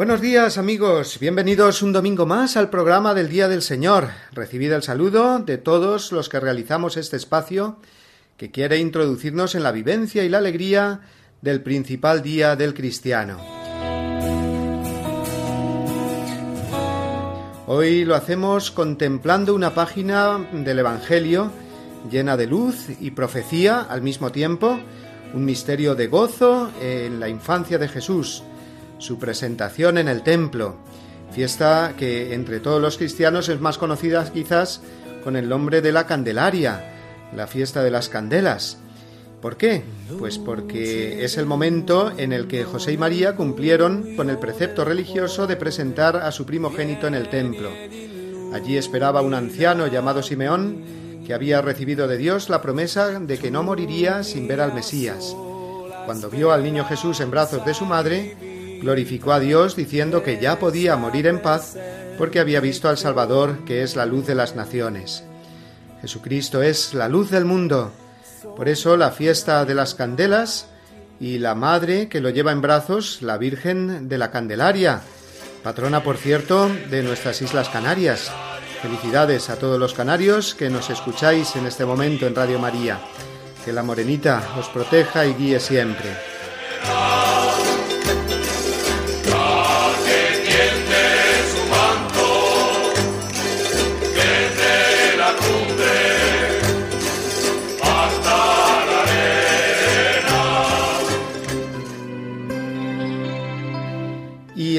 Buenos días amigos, bienvenidos un domingo más al programa del Día del Señor. Recibid el saludo de todos los que realizamos este espacio que quiere introducirnos en la vivencia y la alegría del principal día del cristiano. Hoy lo hacemos contemplando una página del Evangelio llena de luz y profecía al mismo tiempo, un misterio de gozo en la infancia de Jesús su presentación en el templo, fiesta que entre todos los cristianos es más conocida quizás con el nombre de la Candelaria, la fiesta de las candelas. ¿Por qué? Pues porque es el momento en el que José y María cumplieron con el precepto religioso de presentar a su primogénito en el templo. Allí esperaba un anciano llamado Simeón, que había recibido de Dios la promesa de que no moriría sin ver al Mesías. Cuando vio al niño Jesús en brazos de su madre, glorificó a Dios diciendo que ya podía morir en paz porque había visto al Salvador, que es la luz de las naciones. Jesucristo es la luz del mundo. Por eso la fiesta de las candelas y la madre que lo lleva en brazos, la Virgen de la Candelaria, patrona, por cierto, de nuestras Islas Canarias. Felicidades a todos los canarios que nos escucháis en este momento en Radio María. Que la Morenita os proteja y guíe siempre.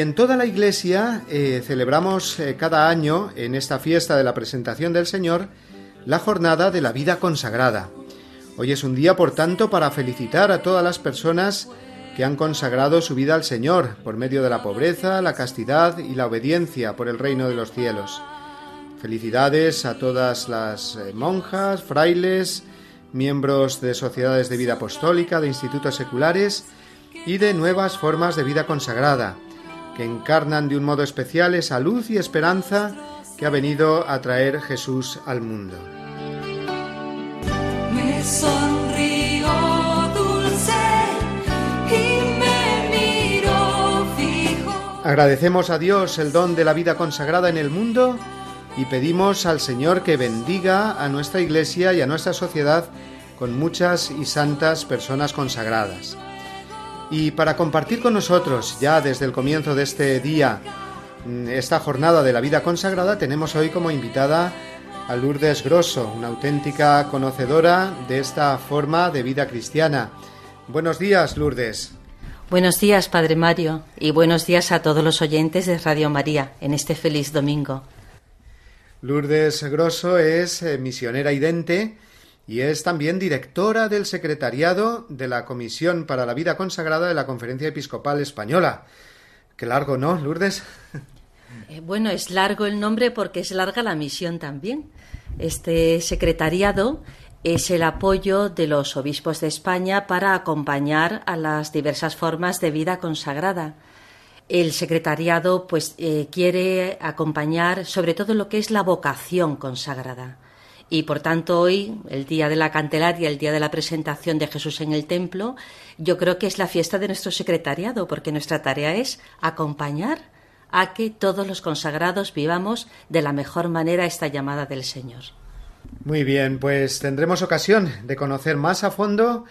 En toda la Iglesia eh, celebramos eh, cada año, en esta fiesta de la presentación del Señor, la jornada de la vida consagrada. Hoy es un día, por tanto, para felicitar a todas las personas que han consagrado su vida al Señor por medio de la pobreza, la castidad y la obediencia por el reino de los cielos. Felicidades a todas las eh, monjas, frailes, miembros de sociedades de vida apostólica, de institutos seculares y de nuevas formas de vida consagrada que encarnan de un modo especial esa luz y esperanza que ha venido a traer Jesús al mundo. Me dulce y me fijo. Agradecemos a Dios el don de la vida consagrada en el mundo y pedimos al Señor que bendiga a nuestra Iglesia y a nuestra sociedad con muchas y santas personas consagradas. Y para compartir con nosotros, ya desde el comienzo de este día, mm, esta jornada de la vida consagrada, tenemos hoy como invitada a Lourdes Grosso, una auténtica conocedora de esta forma de vida cristiana. Buenos días, Lourdes. Buenos días, Padre Mario, y buenos días a todos los oyentes de Radio María en este feliz domingo. Lourdes Grosso es eh, misionera idente y es también directora del secretariado de la Comisión para la Vida Consagrada de la Conferencia Episcopal Española. Qué largo, ¿no, Lourdes? Eh, bueno, es largo el nombre porque es larga la misión también. Este secretariado es el apoyo de los obispos de España para acompañar a las diversas formas de vida consagrada. El secretariado pues eh, quiere acompañar sobre todo lo que es la vocación consagrada y por tanto hoy, el día de la Candelaria, el día de la presentación de Jesús en el templo, yo creo que es la fiesta de nuestro secretariado, porque nuestra tarea es acompañar a que todos los consagrados vivamos de la mejor manera esta llamada del Señor. Muy bien, pues tendremos ocasión de conocer más a fondo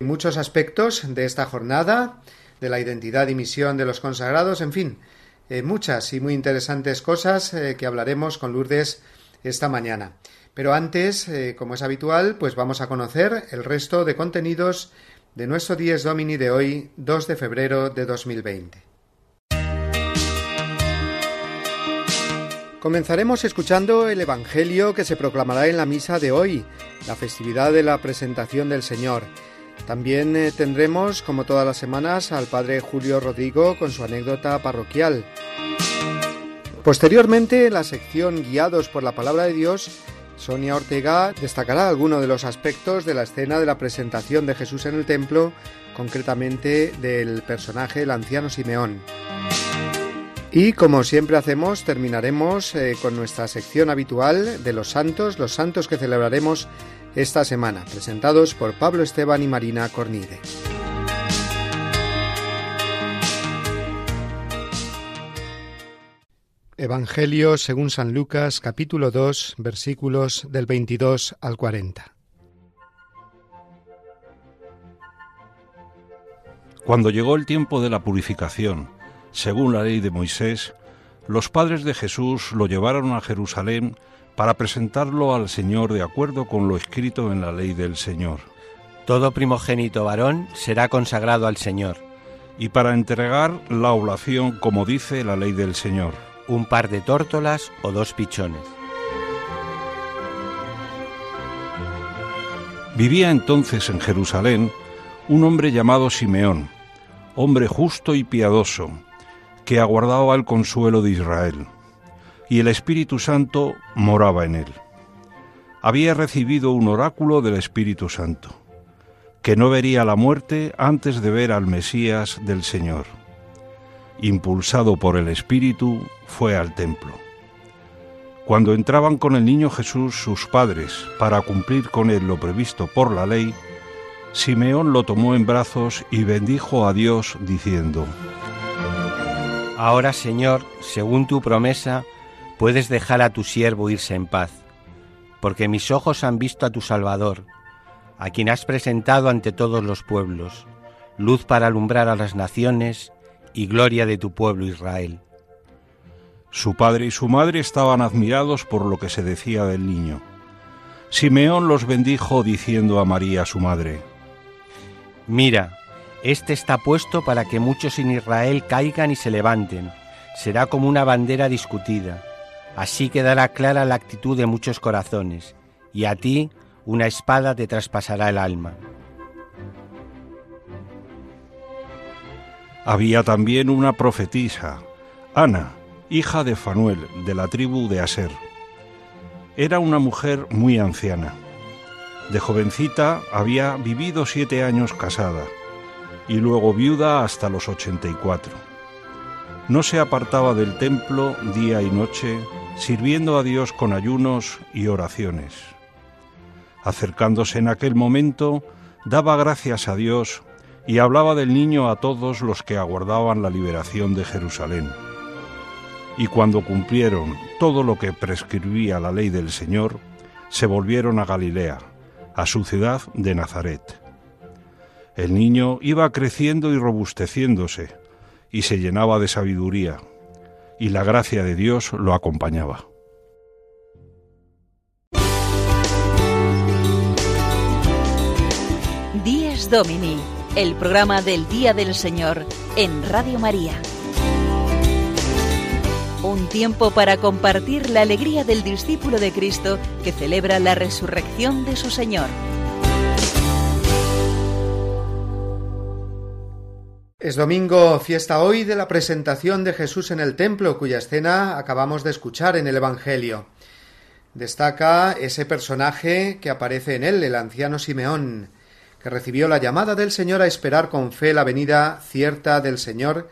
muchos aspectos de esta jornada, de la identidad y misión de los consagrados, en fin, eh, muchas y muy interesantes cosas eh, que hablaremos con Lourdes esta mañana. Pero antes, eh, como es habitual, pues vamos a conocer el resto de contenidos de nuestro Dies Domini de hoy, 2 de febrero de 2020. Comenzaremos escuchando el Evangelio que se proclamará en la misa de hoy, la festividad de la presentación del Señor. También eh, tendremos, como todas las semanas, al Padre Julio Rodrigo con su anécdota parroquial. Posteriormente, en la sección Guiados por la Palabra de Dios, Sonia Ortega destacará algunos de los aspectos de la escena de la presentación de Jesús en el templo, concretamente del personaje el anciano Simeón. Y como siempre hacemos, terminaremos eh, con nuestra sección habitual de los santos, los santos que celebraremos esta semana, presentados por Pablo Esteban y Marina Cornide. Evangelio según San Lucas capítulo 2 versículos del 22 al 40. Cuando llegó el tiempo de la purificación, según la ley de Moisés, los padres de Jesús lo llevaron a Jerusalén para presentarlo al Señor de acuerdo con lo escrito en la ley del Señor. Todo primogénito varón será consagrado al Señor. Y para entregar la oblación como dice la ley del Señor. Un par de tórtolas o dos pichones. Vivía entonces en Jerusalén un hombre llamado Simeón, hombre justo y piadoso, que aguardaba el consuelo de Israel, y el Espíritu Santo moraba en él. Había recibido un oráculo del Espíritu Santo, que no vería la muerte antes de ver al Mesías del Señor. Impulsado por el Espíritu, fue al templo. Cuando entraban con el niño Jesús sus padres para cumplir con él lo previsto por la ley, Simeón lo tomó en brazos y bendijo a Dios diciendo, Ahora, Señor, según tu promesa, puedes dejar a tu siervo irse en paz, porque mis ojos han visto a tu Salvador, a quien has presentado ante todos los pueblos, luz para alumbrar a las naciones y gloria de tu pueblo Israel. Su padre y su madre estaban admirados por lo que se decía del niño. Simeón los bendijo diciendo a María su madre, Mira, este está puesto para que muchos en Israel caigan y se levanten. Será como una bandera discutida. Así quedará clara la actitud de muchos corazones, y a ti una espada te traspasará el alma. Había también una profetisa, Ana, hija de Fanuel, de la tribu de Aser. Era una mujer muy anciana. De jovencita había vivido siete años casada y luego viuda hasta los 84. No se apartaba del templo día y noche, sirviendo a Dios con ayunos y oraciones. Acercándose en aquel momento, daba gracias a Dios y hablaba del niño a todos los que aguardaban la liberación de Jerusalén. Y cuando cumplieron todo lo que prescribía la ley del Señor, se volvieron a Galilea, a su ciudad de Nazaret. El niño iba creciendo y robusteciéndose, y se llenaba de sabiduría, y la gracia de Dios lo acompañaba. Díez Domini, el programa del Día del Señor en Radio María. Un tiempo para compartir la alegría del discípulo de Cristo que celebra la resurrección de su Señor. Es domingo, fiesta hoy de la presentación de Jesús en el templo, cuya escena acabamos de escuchar en el Evangelio. Destaca ese personaje que aparece en él, el anciano Simeón, que recibió la llamada del Señor a esperar con fe la venida cierta del Señor,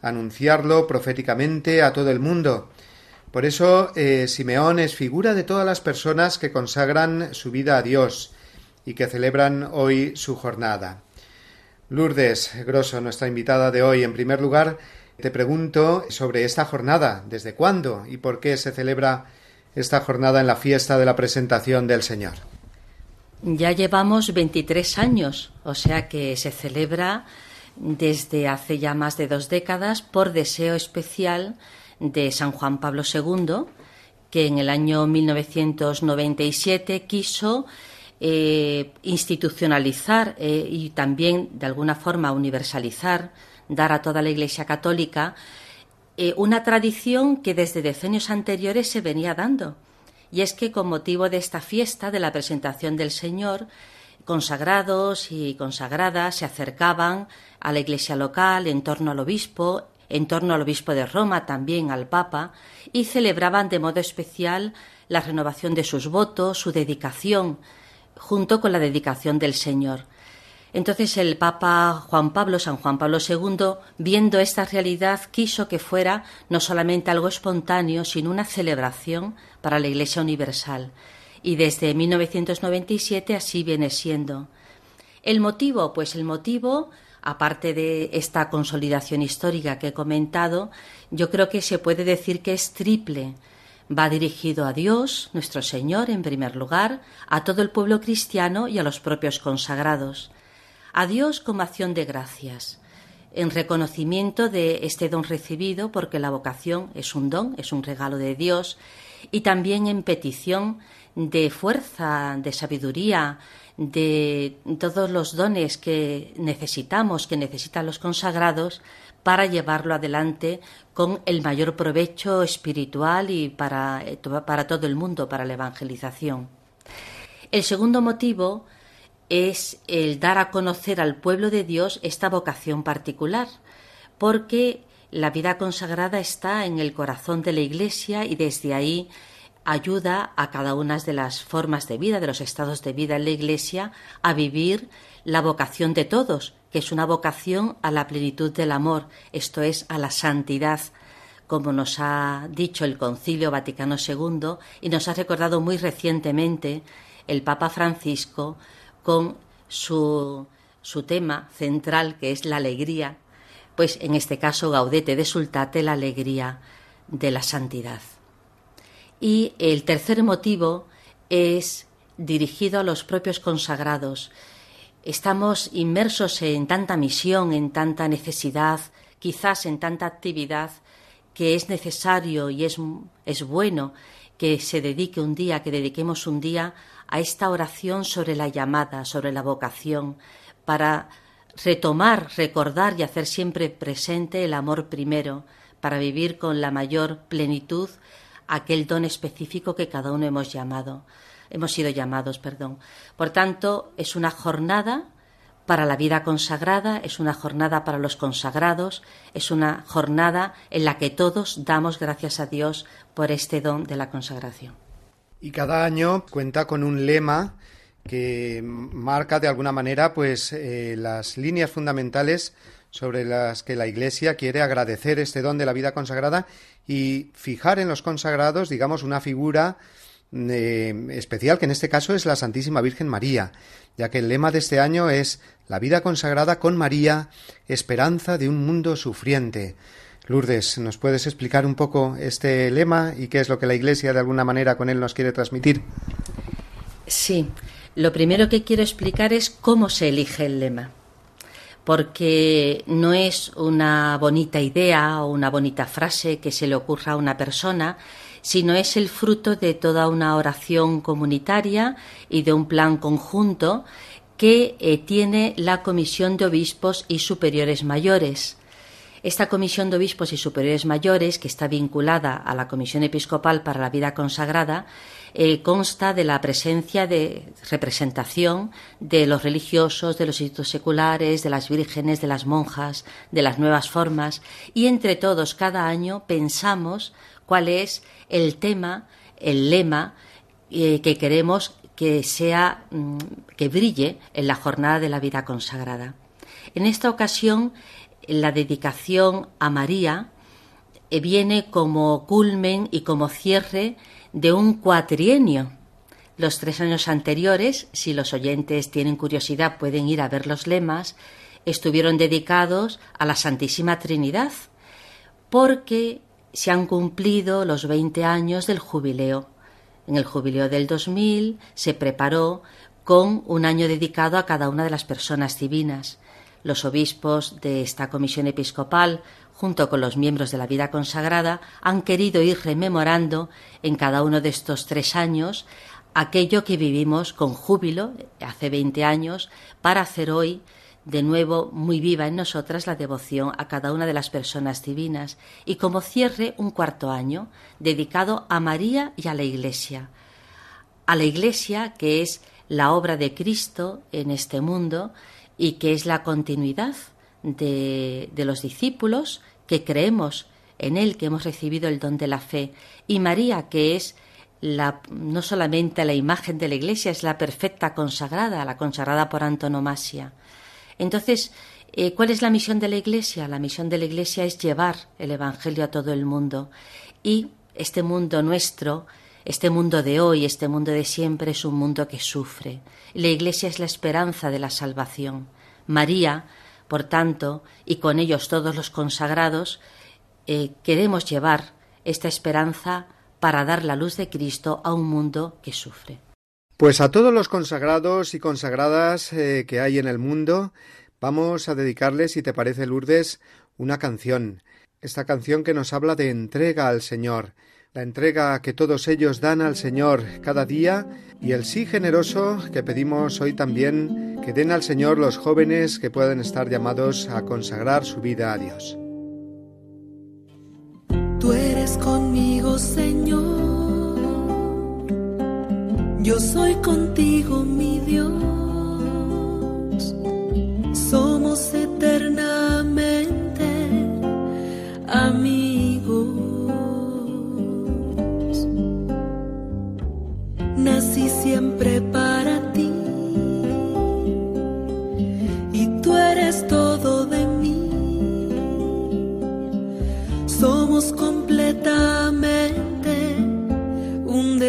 anunciarlo proféticamente a todo el mundo. Por eso eh, Simeón es figura de todas las personas que consagran su vida a Dios y que celebran hoy su jornada. Lourdes Grosso, nuestra invitada de hoy. En primer lugar, te pregunto sobre esta jornada, ¿desde cuándo y por qué se celebra esta jornada en la fiesta de la presentación del Señor? Ya llevamos 23 años, o sea que se celebra desde hace ya más de dos décadas por deseo especial de San Juan Pablo II, que en el año 1997 quiso eh, institucionalizar eh, y también de alguna forma universalizar, dar a toda la Iglesia católica eh, una tradición que desde decenios anteriores se venía dando. Y es que con motivo de esta fiesta de la presentación del Señor, consagrados y consagradas se acercaban a la iglesia local en torno al obispo, en torno al obispo de Roma, también al Papa, y celebraban de modo especial la renovación de sus votos, su dedicación, junto con la dedicación del Señor. Entonces el Papa Juan Pablo, San Juan Pablo II, viendo esta realidad, quiso que fuera no solamente algo espontáneo, sino una celebración para la Iglesia Universal. Y desde 1997 así viene siendo. ¿El motivo? Pues el motivo, aparte de esta consolidación histórica que he comentado, yo creo que se puede decir que es triple. Va dirigido a Dios, nuestro Señor, en primer lugar, a todo el pueblo cristiano y a los propios consagrados a Dios como acción de gracias, en reconocimiento de este don recibido, porque la vocación es un don, es un regalo de Dios, y también en petición de fuerza, de sabiduría, de todos los dones que necesitamos, que necesitan los consagrados, para llevarlo adelante con el mayor provecho espiritual y para, para todo el mundo, para la evangelización. El segundo motivo es el dar a conocer al pueblo de Dios esta vocación particular, porque la vida consagrada está en el corazón de la Iglesia y desde ahí ayuda a cada una de las formas de vida, de los estados de vida en la Iglesia, a vivir la vocación de todos, que es una vocación a la plenitud del amor, esto es, a la santidad, como nos ha dicho el Concilio Vaticano II y nos ha recordado muy recientemente el Papa Francisco con su, su tema central, que es la alegría, pues en este caso Gaudete de Sultate, la alegría de la santidad. Y el tercer motivo es dirigido a los propios consagrados. Estamos inmersos en tanta misión, en tanta necesidad, quizás en tanta actividad, que es necesario y es, es bueno que se dedique un día, que dediquemos un día a esta oración sobre la llamada, sobre la vocación, para retomar, recordar y hacer siempre presente el amor primero, para vivir con la mayor plenitud aquel don específico que cada uno hemos llamado, hemos sido llamados, perdón. Por tanto, es una jornada para la vida consagrada, es una jornada para los consagrados, es una jornada en la que todos damos gracias a Dios por este don de la consagración y cada año cuenta con un lema que marca de alguna manera pues eh, las líneas fundamentales sobre las que la Iglesia quiere agradecer este don de la vida consagrada y fijar en los consagrados, digamos, una figura eh, especial que en este caso es la Santísima Virgen María, ya que el lema de este año es la vida consagrada con María, esperanza de un mundo sufriente. Lourdes, ¿nos puedes explicar un poco este lema y qué es lo que la Iglesia de alguna manera con él nos quiere transmitir? Sí, lo primero que quiero explicar es cómo se elige el lema, porque no es una bonita idea o una bonita frase que se le ocurra a una persona, sino es el fruto de toda una oración comunitaria y de un plan conjunto que eh, tiene la Comisión de Obispos y Superiores Mayores esta Comisión de Obispos y Superiores Mayores, que está vinculada a la Comisión Episcopal para la Vida Consagrada, eh, consta de la presencia de representación de los religiosos, de los institutos seculares, de las vírgenes, de las monjas, de las nuevas formas, y entre todos cada año pensamos cuál es el tema, el lema eh, que queremos que sea mm, que brille en la jornada de la vida consagrada. En esta ocasión la dedicación a María eh, viene como culmen y como cierre de un cuatrienio. Los tres años anteriores, si los oyentes tienen curiosidad, pueden ir a ver los lemas, estuvieron dedicados a la Santísima Trinidad, porque se han cumplido los 20 años del jubileo. En el jubileo del 2000 se preparó con un año dedicado a cada una de las personas divinas los obispos de esta comisión episcopal, junto con los miembros de la vida consagrada, han querido ir rememorando en cada uno de estos tres años aquello que vivimos con júbilo hace 20 años para hacer hoy de nuevo muy viva en nosotras la devoción a cada una de las personas divinas y como cierre un cuarto año dedicado a María y a la Iglesia. A la Iglesia que es la obra de Cristo en este mundo y que es la continuidad de, de los discípulos que creemos en Él, que hemos recibido el don de la fe, y María que es la, no solamente la imagen de la Iglesia, es la perfecta consagrada, la consagrada por antonomasia. Entonces, eh, ¿cuál es la misión de la Iglesia? La misión de la Iglesia es llevar el Evangelio a todo el mundo. Y este mundo nuestro, este mundo de hoy, este mundo de siempre, es un mundo que sufre. La Iglesia es la esperanza de la salvación. María, por tanto, y con ellos todos los consagrados, eh, queremos llevar esta esperanza para dar la luz de Cristo a un mundo que sufre. Pues a todos los consagrados y consagradas eh, que hay en el mundo, vamos a dedicarles, si te parece, Lourdes, una canción. Esta canción que nos habla de entrega al Señor, la entrega que todos ellos dan al Señor cada día y el sí generoso que pedimos hoy también que den al Señor los jóvenes que pueden estar llamados a consagrar su vida a Dios. Tú eres conmigo, Señor yo soy contigo, mi Dios. Somos eternamente amigos.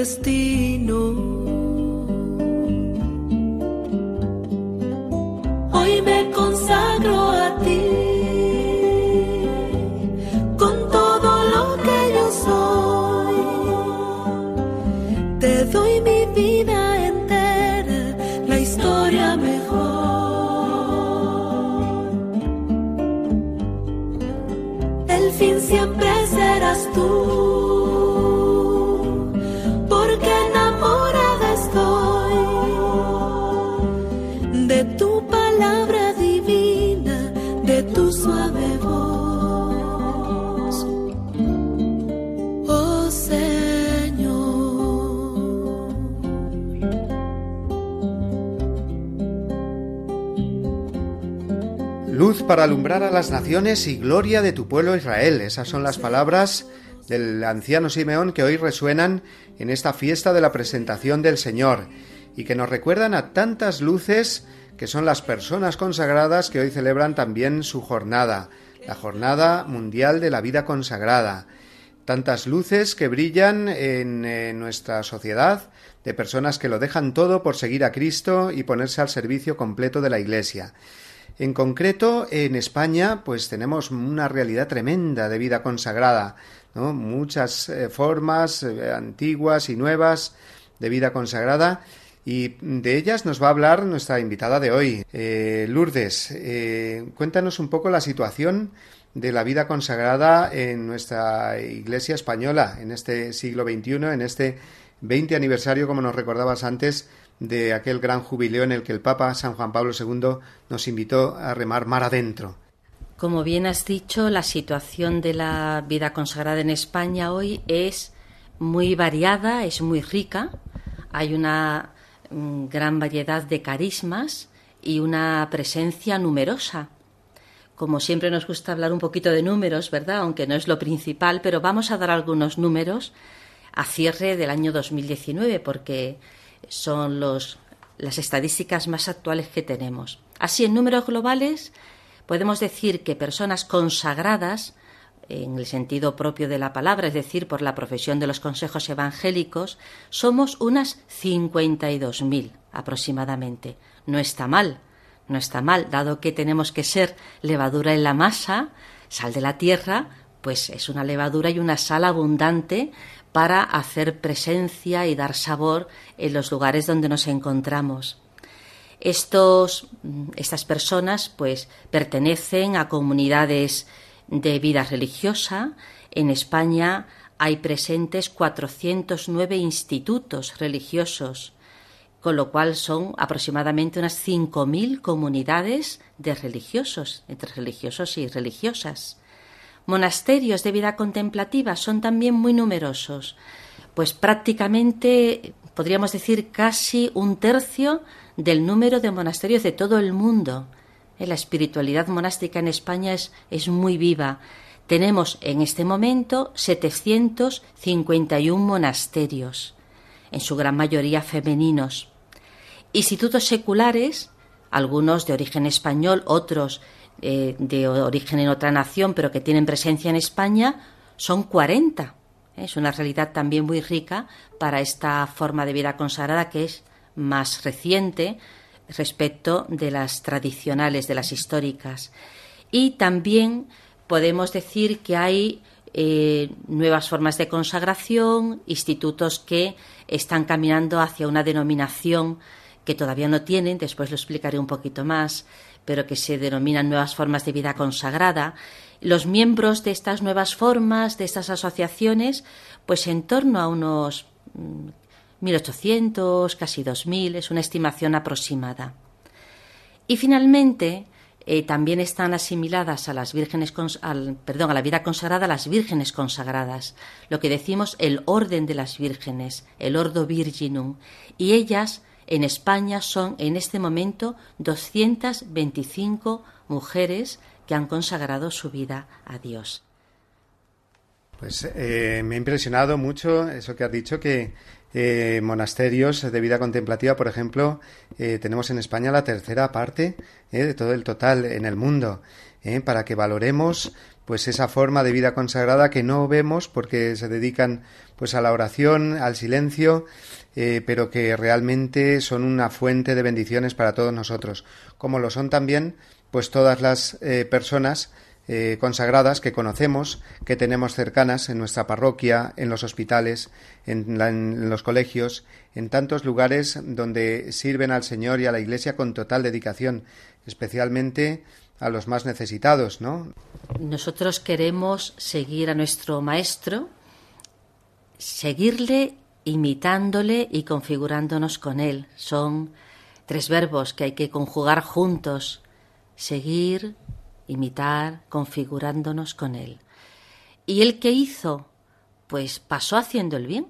Destino. Para alumbrar a las naciones y gloria de tu pueblo Israel. Esas son las palabras del anciano Simeón que hoy resuenan en esta fiesta de la presentación del Señor y que nos recuerdan a tantas luces que son las personas consagradas que hoy celebran también su jornada, la Jornada Mundial de la Vida Consagrada. Tantas luces que brillan en, nuestra sociedad de personas que lo dejan todo por seguir a Cristo y ponerse al servicio completo de la Iglesia. En concreto, en España, pues tenemos una realidad tremenda de vida consagrada, ¿no? muchas eh, formas eh, antiguas y nuevas de vida consagrada. Y de ellas nos va a hablar nuestra invitada de hoy, eh, Lourdes. cuéntanos un poco la situación de la vida consagrada en nuestra Iglesia española en este siglo XXI, en este 20 aniversario, como nos recordabas antes, de aquel gran jubileo en el que el Papa San Juan Pablo II nos invitó a remar mar adentro. Como bien has dicho, la situación de la vida consagrada en España hoy es muy variada, es muy rica. Hay una mm, gran variedad de carismas y una presencia numerosa. Como siempre nos gusta hablar un poquito de números, ¿verdad? Aunque no es lo principal, pero vamos a dar algunos números a cierre del año 2019 porque son los, las estadísticas más actuales que tenemos. Así, en números globales, podemos decir que personas consagradas, en el sentido propio de la palabra, es decir, por la profesión de los consejos evangélicos, somos unas 52.000 aproximadamente. No está mal, no está mal, dado que tenemos que ser levadura en la masa, sal de la tierra, pues es una levadura y una sal abundante para hacer presencia y dar sabor en los lugares donde nos encontramos. Estos, estas personas pues pertenecen a comunidades de vida religiosa. En España hay presentes 409 institutos religiosos con lo cual son aproximadamente unas 5.000 comunidades de religiosos, entre religiosos y religiosas. Monasterios de vida contemplativa son también muy numerosos, pues prácticamente podríamos decir casi un tercio del número de monasterios de todo el mundo. Eh, la espiritualidad monástica en España es, es muy viva. Tenemos en este momento 751 monasterios, en su gran mayoría femeninos. Institutos seculares, algunos de origen español, otros eh, de origen en otra nación, pero que tienen presencia en España, son 40. Es una realidad también muy rica para esta forma de vida consagrada que es más reciente respecto de las tradicionales, de las históricas. Y también podemos decir que hay eh, nuevas formas de consagración, institutos que están caminando hacia una denominación que todavía no tienen, después lo explicaré un poquito más, pero que se denominan nuevas formas de vida consagrada. Los miembros de estas nuevas formas, de estas asociaciones, pues en torno a unos 1.800, mm, casi 2.000, es una estimación aproximada. Y finalmente, eh, también están asimiladas a las vírgenes perdón, a la vida consagrada las vírgenes consagradas, lo que decimos el orden de las vírgenes, el ordo virginum, y ellas en España son en este momento 225 mujeres que han consagrado su vida a Dios. Pues eh, me ha impresionado mucho eso que has dicho, que eh, monasterios de vida contemplativa, por ejemplo, eh, tenemos en España la tercera parte de todo el total en el mundo, para que valoremos pues esa forma de vida consagrada que no vemos porque se dedican pues a la oración, al silencio eh, pero que realmente son una fuente de bendiciones para todos nosotros, como lo son también pues todas las eh, personas eh, consagradas que conocemos, que tenemos cercanas en nuestra parroquia, en los hospitales, en, en, los colegios, en tantos lugares donde sirven al Señor y a la Iglesia con total dedicación, especialmente a los más necesitados, ¿no? Nosotros queremos seguir a nuestro Maestro, seguirle imitándole y configurándonos con él. Son tres verbos que hay que conjugar juntos. Seguir, imitar, configurándonos con él. ¿Y él qué hizo? Pues pasó haciendo el bien.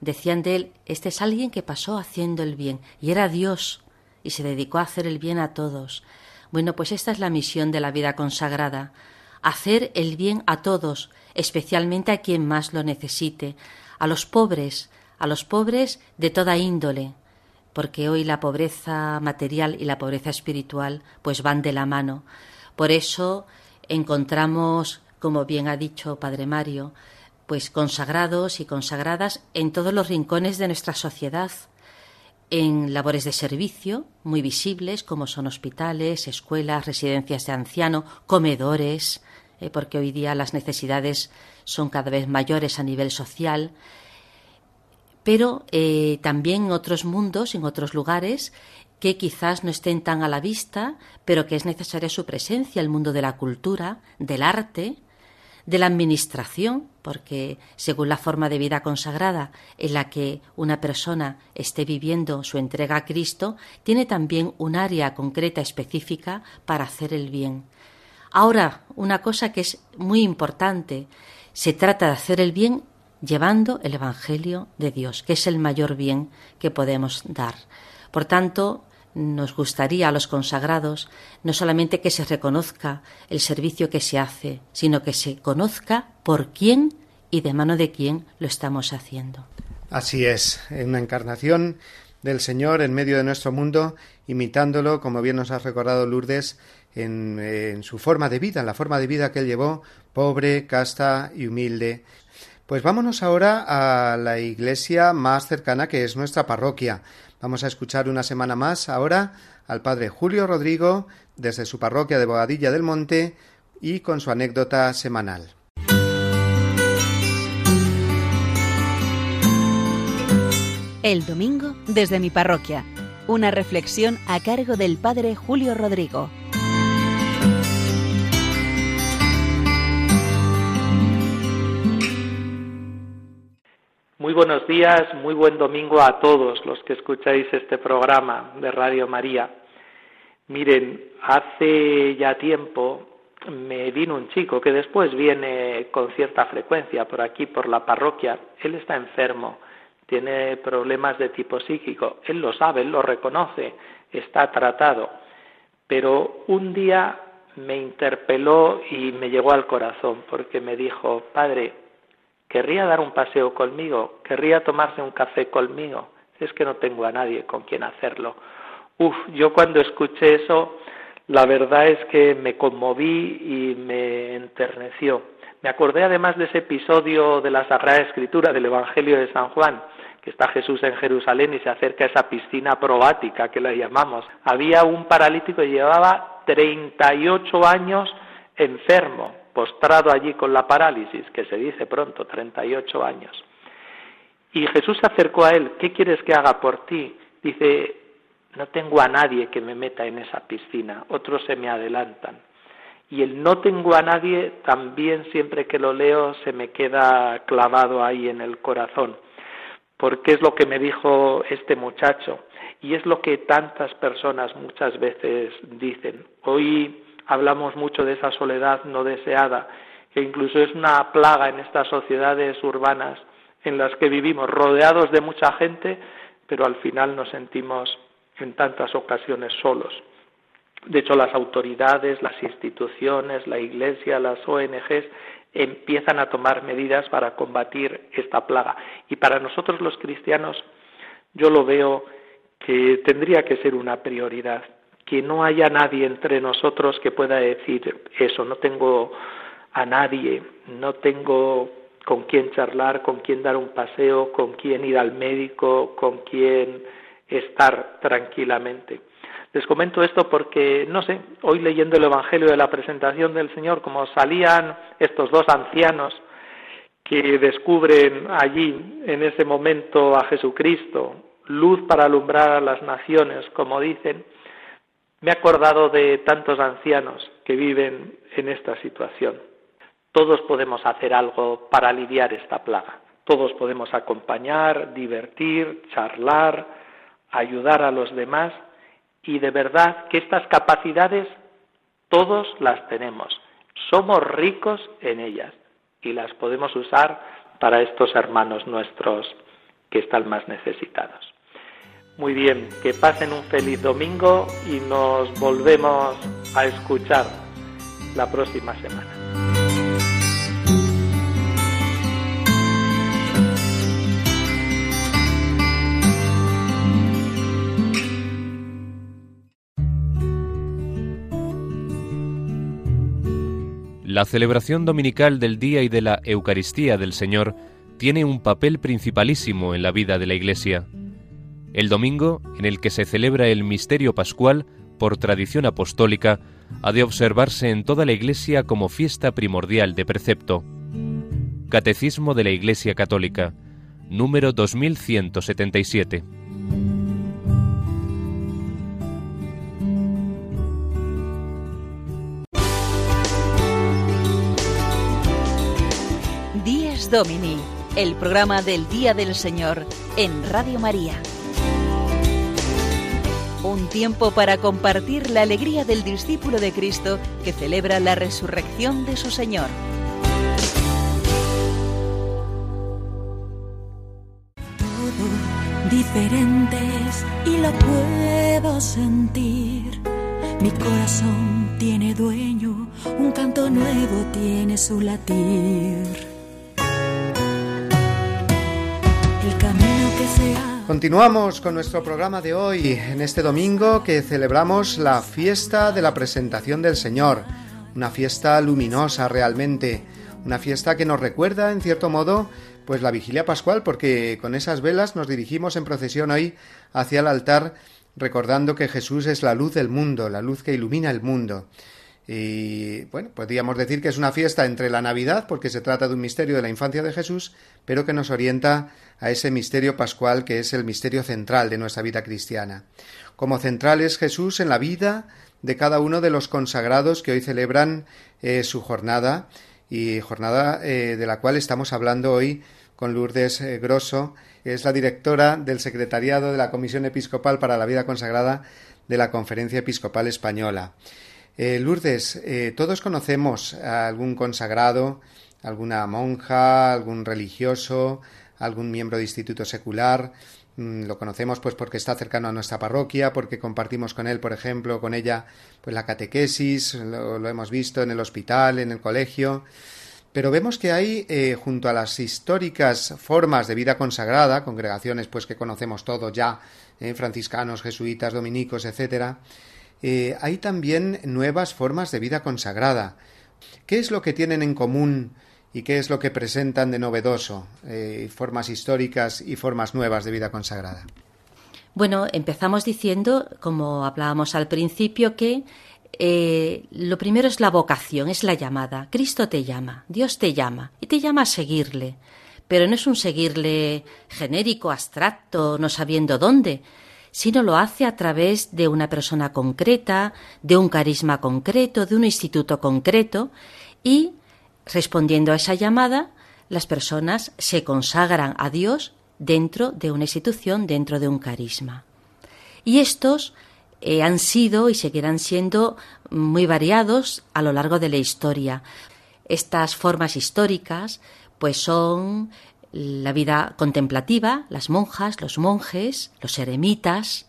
Decían de él, este es alguien que pasó haciendo el bien, y era Dios, y se dedicó a hacer el bien a todos. Bueno, pues esta es la misión de la vida consagrada, hacer el bien a todos, especialmente a quien más lo necesite, a los pobres, a los pobres de toda índole, porque hoy la pobreza material y la pobreza espiritual pues van de la mano. Por eso encontramos, como bien ha dicho Padre Mario, pues consagrados y consagradas en todos los rincones de nuestra sociedad, en labores de servicio muy visibles como son hospitales, escuelas, residencias de anciano, comedores, eh, porque hoy día las necesidades son cada vez mayores a nivel social, pero eh, también en otros mundos, en otros lugares, que quizás no estén tan a la vista, pero que es necesaria su presencia, el mundo de la cultura, del arte, de la administración, porque según la forma de vida consagrada en la que una persona esté viviendo su entrega a Cristo, tiene también un área concreta específica para hacer el bien. Ahora, una cosa que es muy importante, se trata de hacer el bien llevando el Evangelio de Dios, que es el mayor bien que podemos dar. Por tanto, nos gustaría a los consagrados no solamente que se reconozca el servicio que se hace, sino que se conozca por quién y de mano de quién lo estamos haciendo. Así es, en una encarnación del Señor en medio de nuestro mundo, imitándolo, como bien nos ha recordado Lourdes, en, su forma de vida, en la forma de vida que él llevó, pobre, casta y humilde. Pues vámonos ahora a la iglesia más cercana que es nuestra parroquia. Vamos a escuchar una semana más ahora al padre Julio Rodrigo desde su parroquia de Bogadilla del Monte y con su anécdota semanal. El domingo desde mi parroquia. Una reflexión a cargo del padre Julio Rodrigo. Muy buenos días, muy buen domingo a todos los que escucháis este programa de Radio María. Miren, hace ya tiempo me vino un chico que después viene con cierta frecuencia por aquí, por la parroquia. Él está enfermo, tiene problemas de tipo psíquico. Él lo sabe, él lo reconoce, está tratado. Pero un día me interpeló y me llegó al corazón porque me dijo, Padre, querría dar un paseo conmigo, querría tomarse un café conmigo. Es que no tengo a nadie con quien hacerlo. Uf, yo cuando escuché eso la verdad es que me conmoví y me enterneció. Me acordé además de ese episodio de la Sagrada Escritura del Evangelio de San Juan, que está Jesús en Jerusalén y se acerca a esa piscina probática que la llamamos. Había un paralítico que llevaba 38 años enfermo, postrado allí con la parálisis, que se dice pronto, 38 años. Y Jesús se acercó a él, ¿qué quieres que haga por ti? Dice, no tengo a nadie que me meta en esa piscina, otros se me adelantan. Y el no tengo a nadie también siempre que lo leo se me queda clavado ahí en el corazón, porque es lo que me dijo este muchacho y es lo que tantas personas muchas veces dicen. Hoy hablamos mucho de esa soledad no deseada, que incluso es una plaga en estas sociedades urbanas en las que vivimos, rodeados de mucha gente, pero al final nos sentimos en tantas ocasiones solos. De hecho, las autoridades, las instituciones, la Iglesia, las ONGs empiezan a tomar medidas para combatir esta plaga. Y para nosotros los cristianos, yo lo veo que tendría que ser una prioridad, que no haya nadie entre nosotros que pueda decir eso, no tengo a nadie, no tengo con quién charlar, con quién dar un paseo, con quién ir al médico, con quién estar tranquilamente. Les comento esto porque, no sé, hoy leyendo el Evangelio de la presentación del Señor, como salían estos dos ancianos que descubren allí, en ese momento, a Jesucristo, luz para alumbrar a las naciones, como dicen, me he acordado de tantos ancianos que viven en esta situación. Todos podemos hacer algo para aliviar esta plaga. Todos podemos acompañar, divertir, charlar, ayudar a los demás y de verdad que estas capacidades todos las tenemos. Somos ricos en ellas y las podemos usar para estos hermanos nuestros que están más necesitados. Muy bien, que pasen un feliz domingo y nos volvemos a escuchar la próxima semana. La celebración dominical del Día y de la Eucaristía del Señor tiene un papel principalísimo en la vida de la Iglesia. El domingo, en el que se celebra el misterio pascual, por tradición apostólica, ha de observarse en toda la Iglesia como fiesta primordial de precepto. Catecismo de la Iglesia Católica, número 2177. Domini, el programa del Día del Señor en Radio María. Un tiempo para compartir la alegría del discípulo de Cristo que celebra la resurrección de su Señor. Todo diferentes y lo puedo sentir. Mi corazón tiene dueño, un canto nuevo tiene su latir. Continuamos con nuestro programa de hoy, en este domingo que celebramos la fiesta de la presentación del Señor, una fiesta luminosa realmente, una fiesta que nos recuerda, en cierto modo, pues la vigilia pascual, porque con esas velas nos dirigimos en procesión hoy hacia el altar, recordando que Jesús es la luz del mundo, la luz que ilumina el mundo. Y bueno, podríamos decir que es una fiesta entre la Navidad, porque se trata de un misterio de la infancia de Jesús, pero que nos orienta a ese misterio pascual que es el misterio central de nuestra vida cristiana. Como central es Jesús en la vida de cada uno de los consagrados que hoy celebran eh, su jornada y jornada eh, de la cual estamos hablando hoy con Lourdes eh, Grosso, es la directora del Secretariado de la Comisión Episcopal para la Vida Consagrada de la Conferencia Episcopal Española. Eh, Lourdes, eh, todos conocemos a algún consagrado, alguna monja, algún religioso, algún miembro de instituto secular. Mm, lo conocemos pues porque está cercano a nuestra parroquia, porque compartimos con él, por ejemplo, con ella, pues la catequesis, lo, hemos visto en el hospital, en el colegio. Pero vemos que hay, eh, junto a las históricas formas de vida consagrada, congregaciones pues que conocemos todos ya, franciscanos, jesuitas, dominicos, etcétera, eh, hay también nuevas formas de vida consagrada. ¿Qué es lo que tienen en común y qué es lo que presentan de novedoso? Eh, formas históricas y formas nuevas de vida consagrada. Bueno, empezamos diciendo, como hablábamos al principio, que eh, lo primero es la vocación, es la llamada. Cristo te llama, Dios te llama y te llama a seguirle. Pero no es un seguirle genérico, abstracto, no sabiendo dónde, sino lo hace a través de una persona concreta, de un carisma concreto, de un instituto concreto, y respondiendo a esa llamada, las personas se consagran a Dios dentro de una institución, dentro de un carisma. Y estos eh, han sido y seguirán siendo muy variados a lo largo de la historia. Estas formas históricas pues son la vida contemplativa, las monjas, los monjes, los eremitas,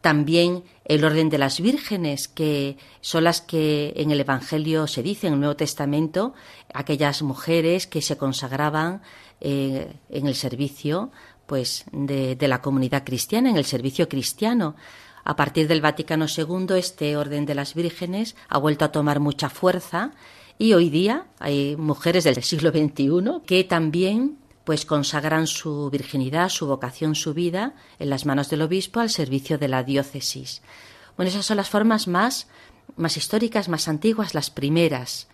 también el orden de las vírgenes, que son las que en el Evangelio se dice, en el Nuevo Testamento, aquellas mujeres que se consagraban eh, en el servicio pues, de, de la comunidad cristiana, en el servicio cristiano. A partir del Vaticano II, este orden de las vírgenes ha vuelto a tomar mucha fuerza y hoy día hay mujeres del siglo XXI que también pues consagran su virginidad, su vocación, su vida en las manos del obispo al servicio de la diócesis. Bueno, esas son las formas más, más históricas, más antiguas, las primeras.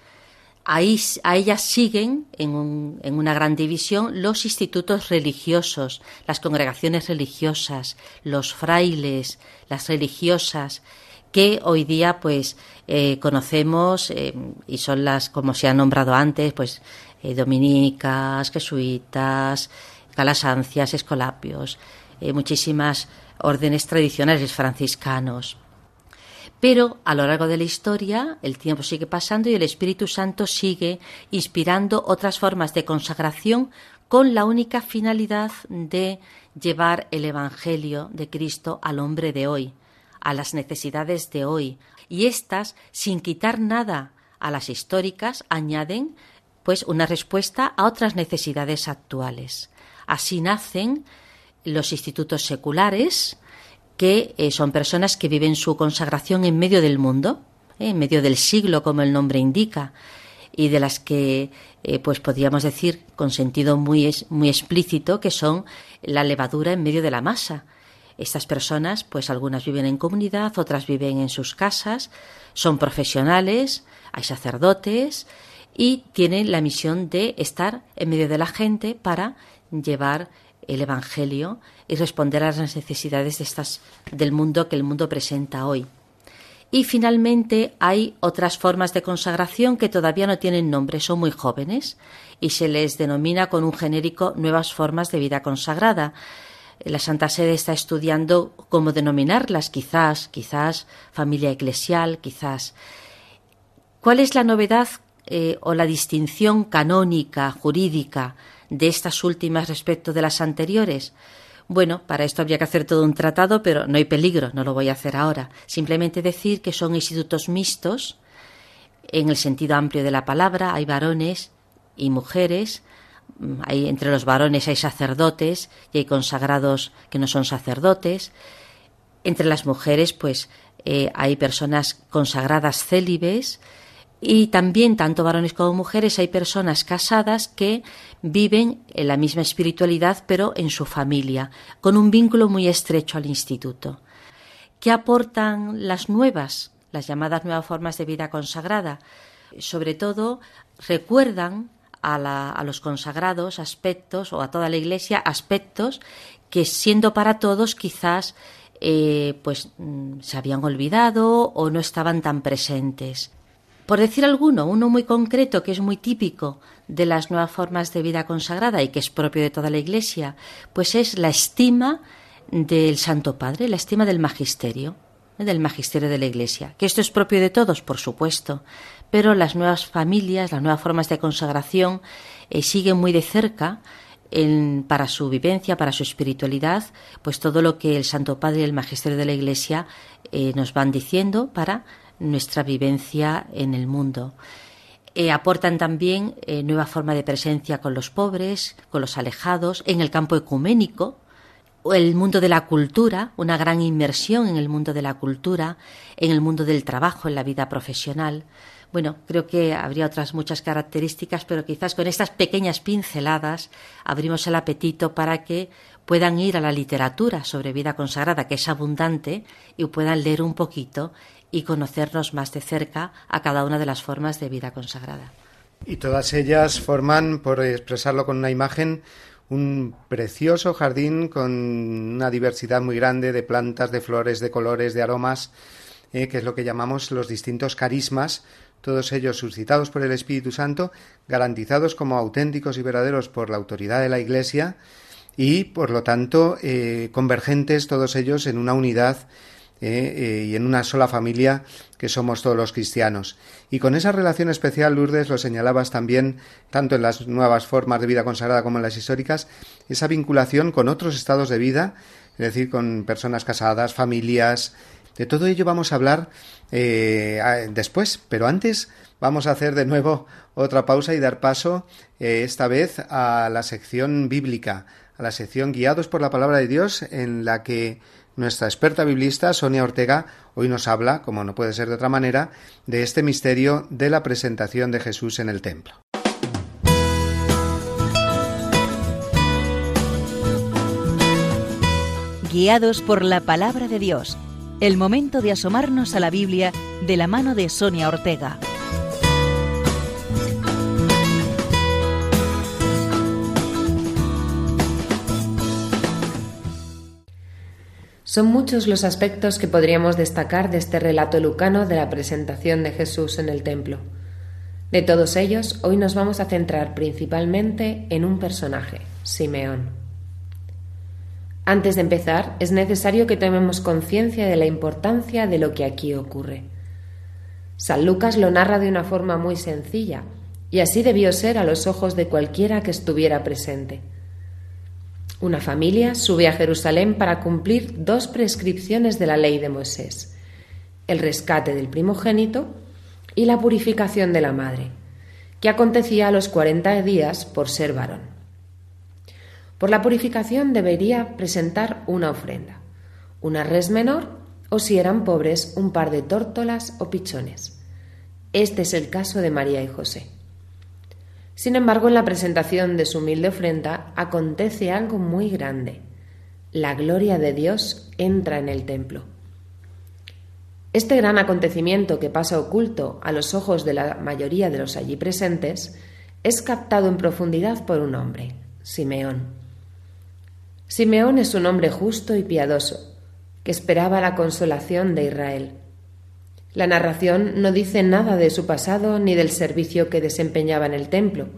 A ellas siguen, en, en una gran división, los institutos religiosos, las congregaciones religiosas, los frailes, las religiosas, que hoy día pues eh, conocemos eh, y son las como se ha nombrado antes pues eh, dominicas, jesuitas, calasancias, escolapios, eh, muchísimas órdenes tradicionales franciscanos. Pero a lo largo de la historia el tiempo sigue pasando y el Espíritu Santo sigue inspirando otras formas de consagración con la única finalidad de llevar el Evangelio de Cristo al hombre de hoy, a las necesidades de hoy. Y éstas, sin quitar nada a las históricas, añaden pues una respuesta a otras necesidades actuales. Así nacen los institutos seculares, que eh, son personas que viven su consagración en medio del mundo, eh, en medio del siglo, como el nombre indica, y de las que, eh, pues podríamos decir con sentido muy, muy explícito, que son la levadura en medio de la masa. Estas personas, pues algunas viven en comunidad, otras viven en sus casas, son profesionales, hay sacerdotes, y tienen la misión de estar en medio de la gente para llevar el Evangelio y responder a las necesidades del mundo que el mundo presenta hoy. Y finalmente hay otras formas de consagración que todavía no tienen nombre, son muy jóvenes y se les denomina con un genérico nuevas formas de vida consagrada. La Santa Sede está estudiando cómo denominarlas, quizás, quizás familia eclesial, quizás. ¿Cuál es la novedad eh, o la distinción canónica, jurídica de estas últimas respecto de las anteriores? Bueno, para esto habría que hacer todo un tratado, pero no hay peligro, no lo voy a hacer ahora. Simplemente decir que son institutos mixtos, en el sentido amplio de la palabra, hay varones y mujeres, mm, hay, entre los varones hay sacerdotes y hay consagrados que no son sacerdotes. Entre las mujeres, pues eh, hay personas consagradas célibes, y también, tanto varones como mujeres, hay personas casadas que viven en la misma espiritualidad, pero en su familia, con un vínculo muy estrecho al instituto. ¿Qué aportan las nuevas, las llamadas nuevas formas de vida consagrada? Sobre todo, recuerdan a, los consagrados aspectos, o a toda la Iglesia, aspectos que, siendo para todos, quizás eh, pues mm, se habían olvidado o no estaban tan presentes. Por decir alguno, uno muy concreto que es muy típico de las nuevas formas de vida consagrada y que es propio de toda la Iglesia, pues es la estima del Santo Padre, la estima del magisterio, ¿eh? del magisterio de la Iglesia. Que esto es propio de todos, por supuesto, pero las nuevas familias, las nuevas formas de consagración eh, siguen muy de cerca para su vivencia, para su espiritualidad, pues todo lo que el Santo Padre y el Magisterio de la Iglesia eh, nos van diciendo para nuestra vivencia en el mundo. Eh, aportan también eh, nueva forma de presencia con los pobres, con los alejados, en el campo ecuménico, el mundo de la cultura, una gran inmersión en el mundo de la cultura, en el mundo del trabajo, en la vida profesional. Bueno, creo que habría otras muchas características, pero quizás con estas pequeñas pinceladas abrimos el apetito para que puedan ir a la literatura sobre vida consagrada, que es abundante, y puedan leer un poquito y conocernos más de cerca a cada una de las formas de vida consagrada. Y todas ellas forman, por expresarlo con una imagen, un precioso jardín con una diversidad muy grande de plantas, de flores, de colores, de aromas, eh, que es lo que llamamos los distintos carismas todos ellos suscitados por el Espíritu Santo, garantizados como auténticos y verdaderos por la autoridad de la Iglesia y, por lo tanto, eh, convergentes todos ellos en una unidad eh, eh, y en una sola familia que somos todos los cristianos. Y con esa relación especial, Lourdes, lo señalabas también, tanto en las nuevas formas de vida consagrada como en las históricas, esa vinculación con otros estados de vida, es decir, con personas casadas, familias, de todo ello vamos a hablar eh, después, pero antes vamos a hacer de nuevo otra pausa y dar paso esta vez a la sección bíblica, a la sección Guiados por la Palabra de Dios, en la que nuestra experta biblista, Sonia Ortega, hoy nos habla, como no puede ser de otra manera, de este misterio de la presentación de Jesús en el templo. Guiados por la Palabra de Dios el momento de asomarnos a la Biblia de la mano de Sonia Ortega. Son muchos los aspectos que podríamos destacar de este relato lucano de la presentación de Jesús en el templo. De todos ellos, hoy nos vamos a centrar principalmente en un personaje, Simeón. Antes de empezar, es necesario que tomemos conciencia de la importancia de lo que aquí ocurre. San Lucas lo narra de una forma muy sencilla, y así debió ser a los ojos de cualquiera que estuviera presente. Una familia sube a Jerusalén para cumplir dos prescripciones de la ley de Moisés, el rescate del primogénito y la purificación de la madre, que acontecía a los cuarenta días por ser varón. Por la purificación debería presentar una ofrenda, una res menor o si eran pobres un par de tórtolas o pichones. Este es el caso de María y José. Sin embargo, en la presentación de su humilde ofrenda acontece algo muy grande. La gloria de Dios entra en el templo. Este gran acontecimiento que pasa oculto a los ojos de la mayoría de los allí presentes es captado en profundidad por un hombre, Simeón. Simeón es un hombre justo y piadoso, que esperaba la consolación de Israel. La narración no dice nada de su pasado ni del servicio que desempeñaba en el templo,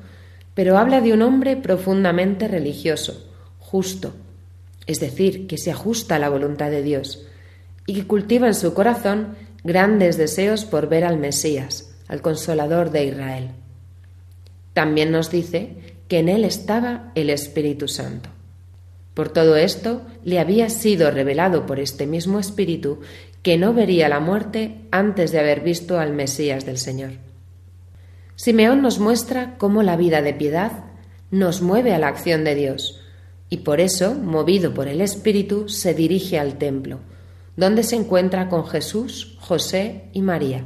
pero habla de un hombre profundamente religioso, justo, es decir, que se ajusta a la voluntad de Dios, y que cultiva en su corazón grandes deseos por ver al Mesías, al consolador de Israel. También nos dice que en él estaba el Espíritu Santo. Por todo esto, le había sido revelado por este mismo Espíritu que no vería la muerte antes de haber visto al Mesías del Señor. Simeón nos muestra cómo la vida de piedad nos mueve a la acción de Dios, y por eso, movido por el Espíritu, se dirige al templo, donde se encuentra con Jesús, José y María.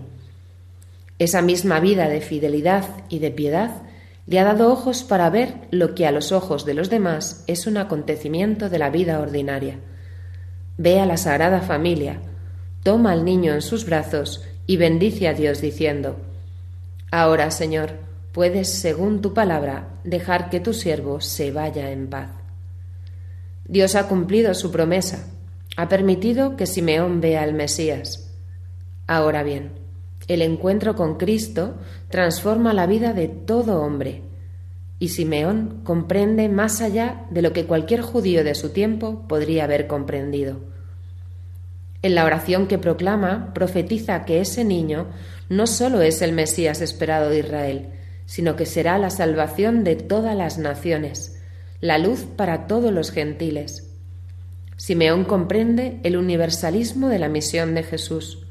Esa misma vida de fidelidad y de piedad le ha dado ojos para ver lo que a los ojos de los demás es un acontecimiento de la vida ordinaria. Ve a la Sagrada Familia, toma al niño en sus brazos y bendice a Dios diciendo, Ahora, Señor, puedes, según tu palabra, dejar que tu siervo se vaya en paz. Dios ha cumplido su promesa, ha permitido que Simeón vea al Mesías. Ahora bien, el encuentro con Cristo transforma la vida de todo hombre, Y Simeón comprende más allá de lo que cualquier judío de su tiempo podría haber comprendido. En la oración que proclama, profetiza que ese niño no solo es el Mesías esperado de Israel, sino que será la salvación de todas las naciones, la luz para todos los gentiles. Simeón comprende el universalismo de la misión de Jesús.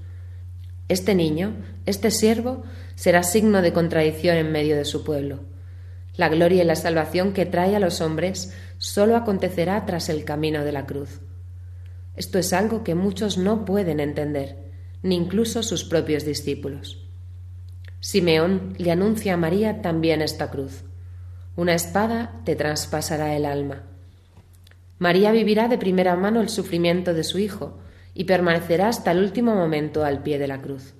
Este niño, este siervo, será signo de contradicción en medio de su pueblo. La gloria y la salvación que trae a los hombres sólo acontecerá tras el camino de la cruz. Esto es algo que muchos no pueden entender, ni incluso sus propios discípulos. Simeón le anuncia a María también esta cruz. Una espada te traspasará el alma. María vivirá de primera mano el sufrimiento de su Hijo y permanecerá hasta el último momento al pie de la cruz.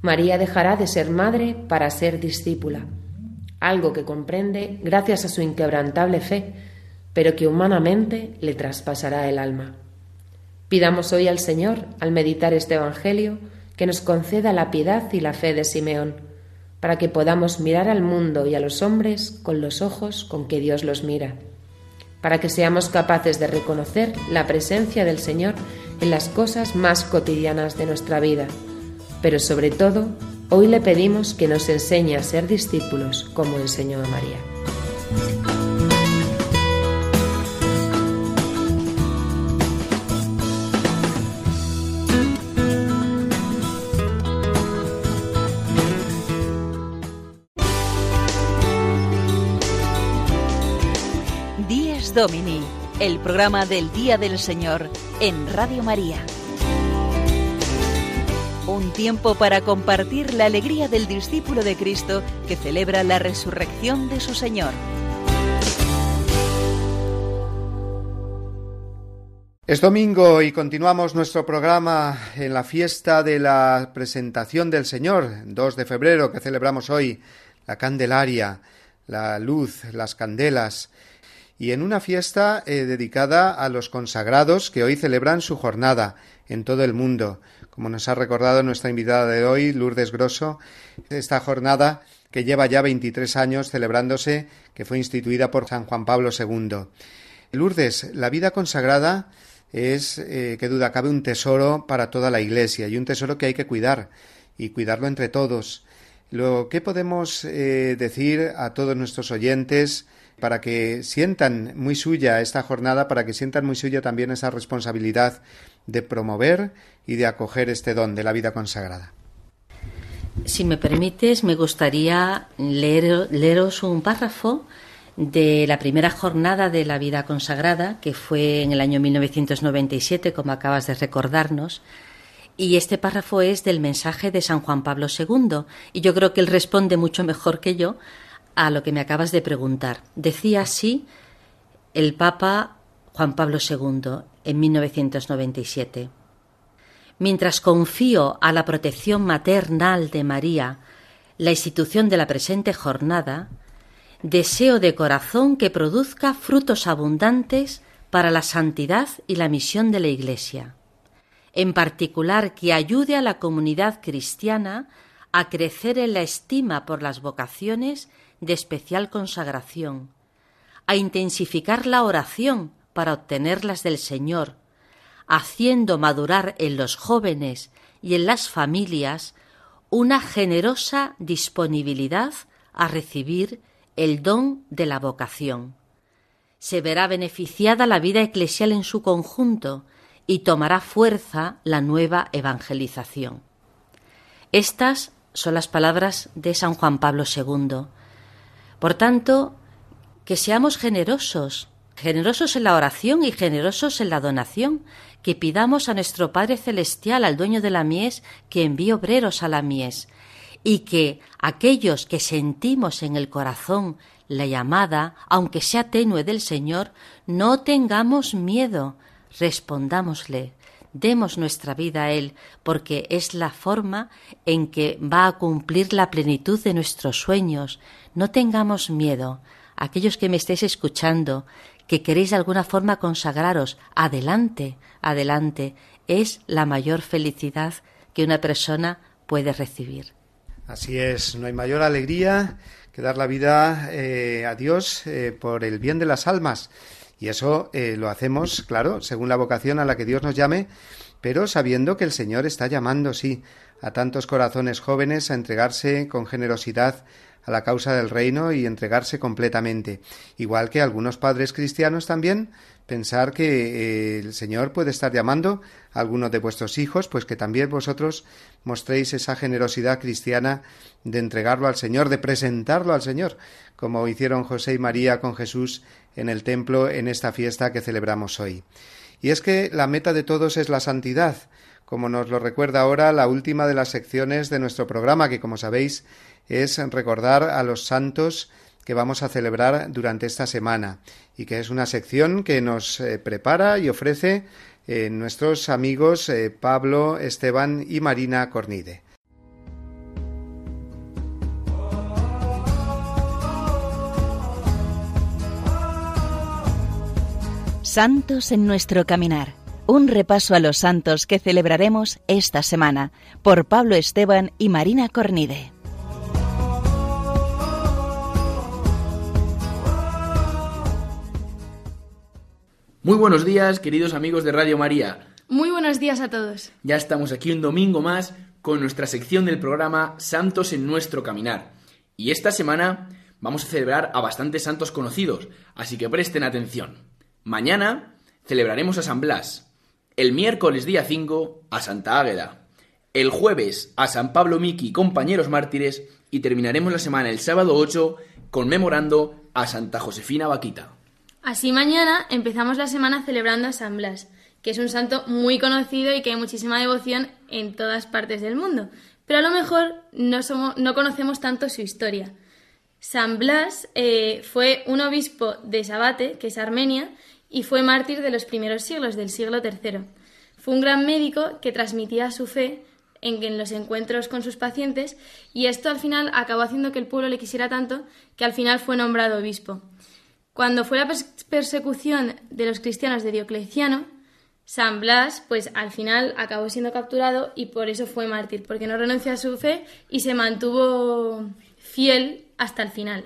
María dejará de ser madre para ser discípula, algo que comprende gracias a su inquebrantable fe, pero que humanamente le traspasará el alma. Pidamos hoy al Señor, al meditar este Evangelio, que nos conceda la piedad y la fe de Simeón, para que podamos mirar al mundo y a los hombres con los ojos con que Dios los mira, para que seamos capaces de reconocer la presencia del Señor en las cosas más cotidianas de nuestra vida pero sobre todo, hoy le pedimos que nos enseñe a ser discípulos como enseñó a María. Domini, el programa del Día del Señor en Radio María. Un tiempo para compartir la alegría del discípulo de Cristo que celebra la resurrección de su Señor. Es domingo y continuamos nuestro programa en la fiesta de la presentación del Señor, 2 de febrero, que celebramos hoy, la Candelaria, la luz, las candelas, y en una fiesta eh, dedicada a los consagrados que hoy celebran su jornada en todo el mundo como nos ha recordado nuestra invitada de hoy, Lourdes Grosso, esta jornada que lleva ya 23 años celebrándose, que fue instituida por San Juan Pablo II. Lourdes, la vida consagrada es, eh, que duda cabe, un tesoro para toda la Iglesia y un tesoro que hay que cuidar y cuidarlo entre todos. Lo que podemos eh, decir a todos nuestros oyentes para que sientan muy suya esta jornada, para que sientan muy suya también esa responsabilidad de promover y de acoger este don de la vida consagrada. Si me permites, me gustaría leer, leeros un párrafo de la primera jornada de la vida consagrada, que fue en el año 1997, como acabas de recordarnos. Y este párrafo es del mensaje de San Juan Pablo II, y yo creo que él responde mucho mejor que yo a lo que me acabas de preguntar. Decía así el Papa Juan Pablo II en 1997. Mientras confío a la protección maternal de María la institución de la presente jornada, deseo de corazón que produzca frutos abundantes para la santidad y la misión de la Iglesia, en particular que ayude a la comunidad cristiana a crecer en la estima por las vocaciones de especial consagración, a intensificar la oración para obtenerlas del Señor, haciendo madurar en los jóvenes y en las familias una generosa disponibilidad a recibir el don de la vocación. Se verá beneficiada la vida eclesial en su conjunto y tomará fuerza la nueva evangelización. Estas son las palabras de San Juan Pablo II. Por tanto, que seamos generosos, generosos en la oración y generosos en la donación, que pidamos a nuestro Padre Celestial, al dueño de la mies, que envíe obreros a la mies, y que aquellos que sentimos en el corazón la llamada, aunque sea tenue del Señor, no tengamos miedo, respondámosle, demos nuestra vida a Él, porque es la forma en que va a cumplir la plenitud de nuestros sueños. No tengamos miedo. Aquellos que me estéis escuchando, que queréis de alguna forma consagraros, adelante, adelante. Es la mayor felicidad que una persona puede recibir. Así es, no hay mayor alegría que dar la vida eh, a Dios eh, por el bien de las almas. Y eso eh, lo hacemos, claro, según la vocación a la que Dios nos llame, pero sabiendo que el Señor está llamando, sí, a tantos corazones jóvenes a entregarse con generosidad a la causa del reino y entregarse completamente. Igual que algunos padres cristianos también pensar que eh, el Señor puede estar llamando a algunos de vuestros hijos, pues que también vosotros mostréis esa generosidad cristiana de entregarlo al Señor, de presentarlo al Señor, como hicieron José y María con Jesús en el templo en esta fiesta que celebramos hoy. Y es que la meta de todos es la santidad, como nos lo recuerda ahora la última de las secciones de nuestro programa, que como sabéis es recordar a los santos que vamos a celebrar durante esta semana y que es una sección que nos eh, prepara y ofrece eh, nuestros amigos eh, Pablo, Esteban y Marina Cornide. Santos en nuestro caminar. Un repaso a los santos que celebraremos esta semana por Pablo Esteban y Marina Cornide. Muy buenos días, queridos amigos de Radio María. Muy buenos días a todos. Ya estamos aquí un domingo más con nuestra sección del programa Santos en nuestro caminar. Y esta semana vamos a celebrar a bastantes santos conocidos, así que presten atención. Mañana celebraremos a San Blas, el miércoles día 5 a Santa Águeda, el jueves a San Pablo Miki compañeros mártires y terminaremos la semana el sábado 8 conmemorando a Santa Josefina Vaquita. Así mañana empezamos la semana celebrando a San Blas, que es un santo muy conocido y que hay muchísima devoción en todas partes del mundo. Pero a lo mejor no, somos, no conocemos tanto su historia. San Blas eh, fue un obispo de Sabate, que es Armenia, y fue mártir de los primeros siglos, del siglo III. Fue un gran médico que transmitía su fe en, los encuentros con sus pacientes y esto al final acabó haciendo que el pueblo le quisiera tanto que al final fue nombrado obispo. Cuando fue la persecución de los cristianos de Diocleciano, San Blas, pues al final acabó siendo capturado y por eso fue mártir, porque no renunció a su fe y se mantuvo fiel hasta el final.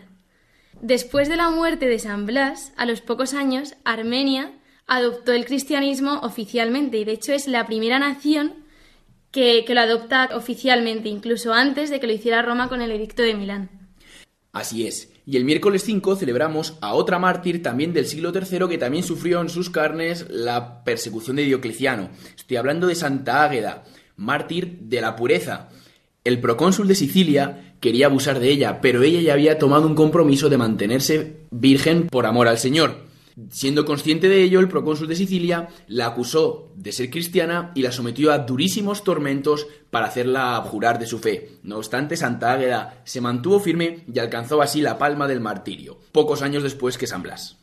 Después de la muerte de San Blas, a los pocos años, Armenia adoptó el cristianismo oficialmente y de hecho es la primera nación que, que lo adopta oficialmente, incluso antes de que lo hiciera Roma con el Edicto de Milán. Así es. Y el miércoles 5 celebramos a otra mártir también del siglo III que también sufrió en sus carnes la persecución de Diocleciano. Estoy hablando de Santa Águeda, mártir de la pureza. El procónsul de Sicilia quería abusar de ella, pero ella ya había tomado un compromiso de mantenerse virgen por amor al Señor. Siendo consciente de ello, el procónsul de Sicilia la acusó de ser cristiana y la sometió a durísimos tormentos para hacerla abjurar de su fe. No obstante, Santa Águeda se mantuvo firme y alcanzó así la palma del martirio, pocos años después que San Blas.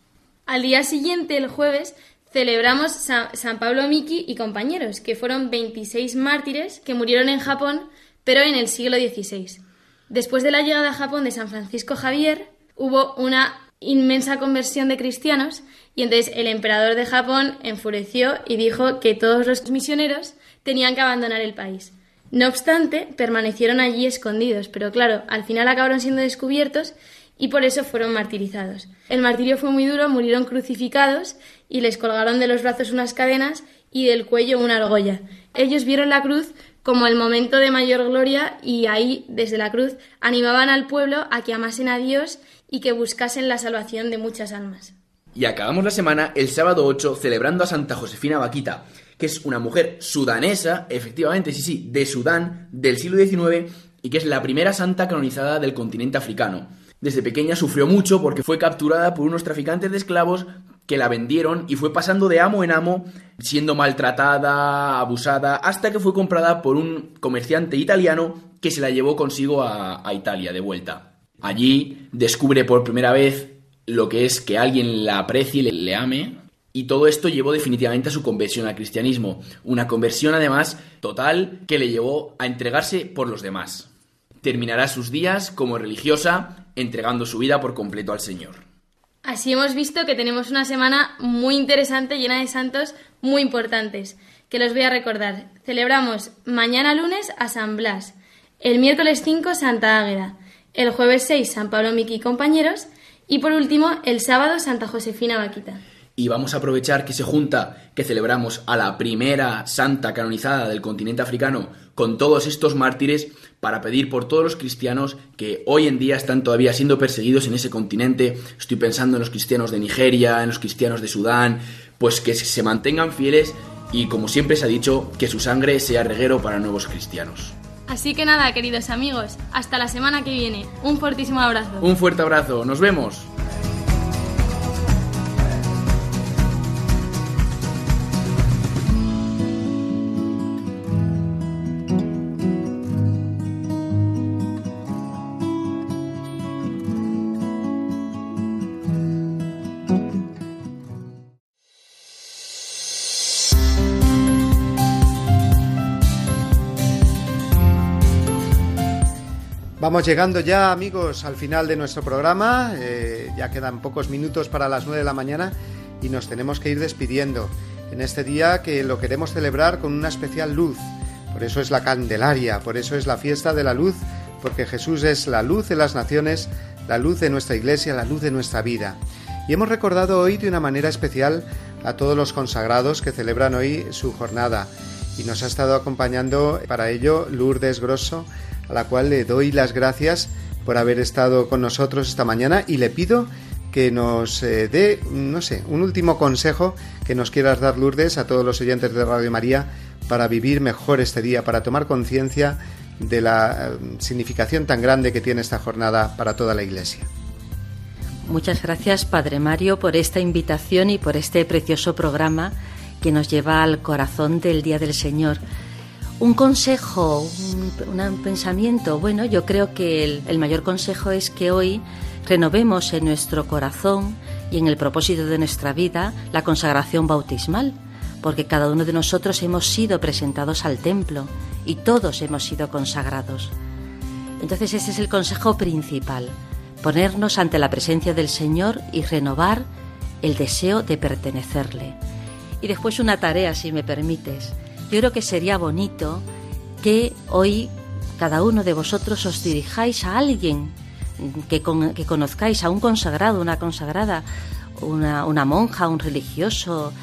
Al día siguiente, el jueves, celebramos San, Pablo Miki y compañeros, que fueron 26 mártires que murieron en Japón, pero en el siglo XVI. Después de la llegada a Japón de San Francisco Javier, hubo una inmensa conversión de cristianos y entonces el emperador de Japón enfureció y dijo que todos los misioneros tenían que abandonar el país. No obstante, permanecieron allí escondidos, pero claro, al final acabaron siendo descubiertos y por eso fueron martirizados. El martirio fue muy duro, murieron crucificados y les colgaron de los brazos unas cadenas y del cuello una argolla. Ellos vieron la cruz como el momento de mayor gloria y ahí, desde la cruz, animaban al pueblo a que amasen a Dios y que buscasen la salvación de muchas almas. Y acabamos la semana el sábado 8 celebrando a Santa Josefina Vaquita, que es una mujer sudanesa, efectivamente, sí, sí, de Sudán, del siglo XIX, y que es la primera santa canonizada del continente africano. Desde pequeña sufrió mucho porque fue capturada por unos traficantes de esclavos que la vendieron y fue pasando de amo en amo, siendo maltratada, abusada, hasta que fue comprada por un comerciante italiano que se la llevó consigo a, Italia de vuelta. Allí descubre por primera vez lo que es que alguien la aprecie y le, ame. Y todo esto llevó definitivamente a su conversión al cristianismo. Una conversión además total que le llevó a entregarse por los demás. Terminará sus días como religiosa, entregando su vida por completo al Señor. Así hemos visto que tenemos una semana muy interesante llena de santos muy importantes, que los voy a recordar. Celebramos mañana lunes a San Blas, El miércoles 5, Santa Águeda. El jueves 6, San Pablo Miki y compañeros. Y por último, el sábado, Santa Josefina Vaquita. Y vamos a aprovechar que se junta, que celebramos a la primera santa canonizada del continente africano con todos estos mártires para pedir por todos los cristianos que hoy en día están todavía siendo perseguidos en ese continente. Estoy pensando en los cristianos de Nigeria, en los cristianos de Sudán, pues que se mantengan fieles y como siempre se ha dicho, que su sangre sea reguero para nuevos cristianos. Así que nada, queridos amigos, hasta la semana que viene. Un fortísimo abrazo. Un fuerte abrazo, nos vemos. Vamos llegando ya, amigos, al final de nuestro programa. Eh, ya quedan pocos minutos para las 9 de la mañana y nos tenemos que ir despidiendo en este día que lo queremos celebrar con una especial luz. Por eso es la Candelaria, por eso es la fiesta de la luz, porque Jesús es la luz de las naciones, la luz de nuestra iglesia, la luz de nuestra vida. Y hemos recordado hoy de una manera especial a todos los consagrados que celebran hoy su jornada. Y nos ha estado acompañando para ello Lourdes Grosso, a la cual le doy las gracias por haber estado con nosotros esta mañana y le pido que nos eh, dé, no sé, un último consejo que nos quieras dar, Lourdes, a todos los oyentes de Radio María para vivir mejor este día, para tomar conciencia de la eh, significación tan grande que tiene esta jornada para toda la Iglesia. Muchas gracias, Padre Mario, por esta invitación y por este precioso programa que nos lleva al corazón del Día del Señor un consejo, un, pensamiento, bueno, yo creo que el, el mayor consejo es que hoy renovemos en nuestro corazón y en el propósito de nuestra vida la consagración bautismal, porque cada uno de nosotros hemos sido presentados al templo y todos hemos sido consagrados. Entonces ese es el consejo principal, ponernos ante la presencia del Señor y renovar el deseo de pertenecerle. Y después una tarea, si me permites, yo creo que sería bonito que hoy cada uno de vosotros os dirijáis a alguien que, que conozcáis, a un consagrado, una consagrada, una, una monja, un religioso,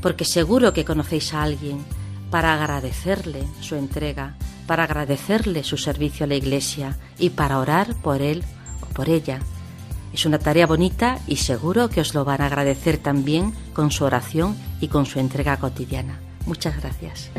porque seguro que conocéis a alguien para agradecerle su entrega, para agradecerle su servicio a la Iglesia y para orar por él o por ella. Es una tarea bonita y seguro que os lo van a agradecer también con su oración y con su entrega cotidiana. Muchas gracias.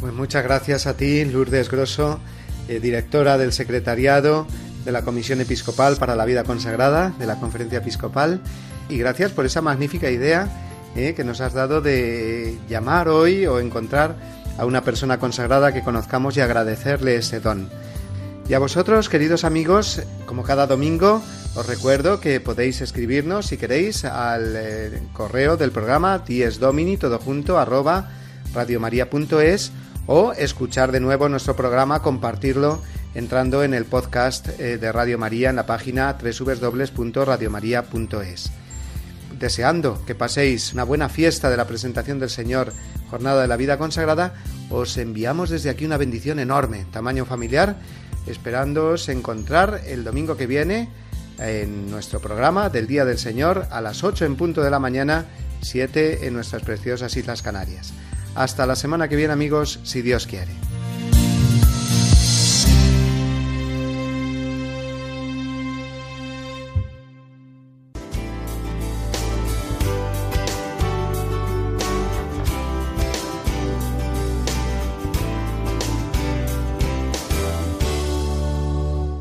Pues muchas gracias a ti, Lourdes Grosso, eh, directora del Secretariado de la Comisión Episcopal para la Vida Consagrada de la Conferencia Episcopal. Y gracias por esa magnífica idea eh, que nos has dado de llamar hoy o encontrar a una persona consagrada que conozcamos y agradecerle ese don. Y a vosotros, queridos amigos, como cada domingo, os recuerdo que podéis escribirnos, si queréis, al eh, correo del programa diesdomini, todo junto, arroba radiomaria.es o escuchar de nuevo nuestro programa, compartirlo entrando en el podcast eh, de Radio María en la página www.radiomaria.es. Deseando que paséis una buena fiesta de la presentación del Señor, Jornada de la Vida Consagrada, os enviamos desde aquí una bendición enorme, tamaño familiar, esperándoos encontrar el domingo que viene en nuestro programa del Día del Señor a las 8 en punto de la mañana, 7 en nuestras preciosas Islas Canarias. Hasta la semana que viene amigos, si Dios quiere.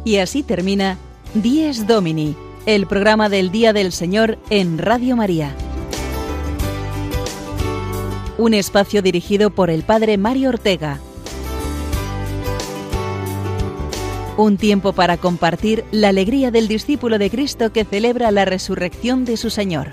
Y así termina Dies Domini, el programa del Día del Señor en Radio María un espacio dirigido por el Padre Mario Ortega. Un tiempo para compartir la alegría del discípulo de Cristo que celebra la resurrección de su Señor.